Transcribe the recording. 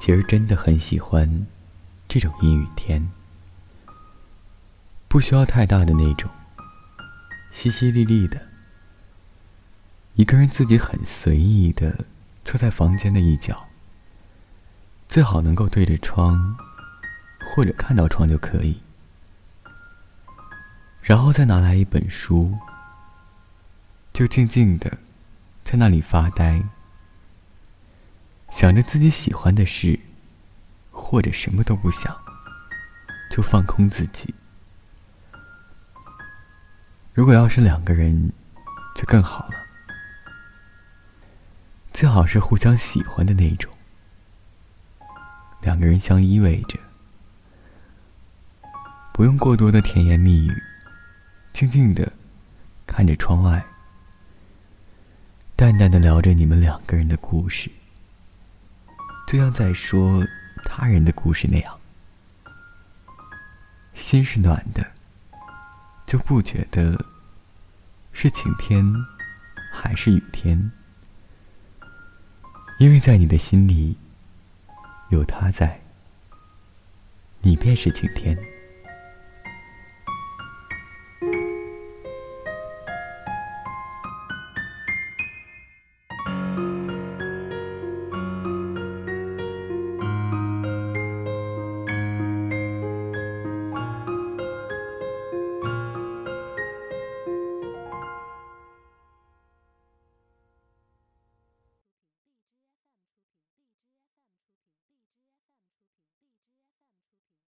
其实真的很喜欢这种阴雨天，不需要太大的那种，淅淅沥沥的，一个人自己很随意的坐在房间的一角，最好能够对着窗，或者看到窗就可以，然后再拿来一本书，就静静的在那里发呆。想着自己喜欢的事，或者什么都不想，就放空自己。如果要是两个人，就更好了。最好是互相喜欢的那种，两个人相依偎着，不用过多的甜言蜜语，静静的看着窗外，淡淡的聊着你们两个人的故事。就像在说他人的故事那样，心是暖的，就不觉得是晴天还是雨天，因为在你的心里有他在，你便是晴天。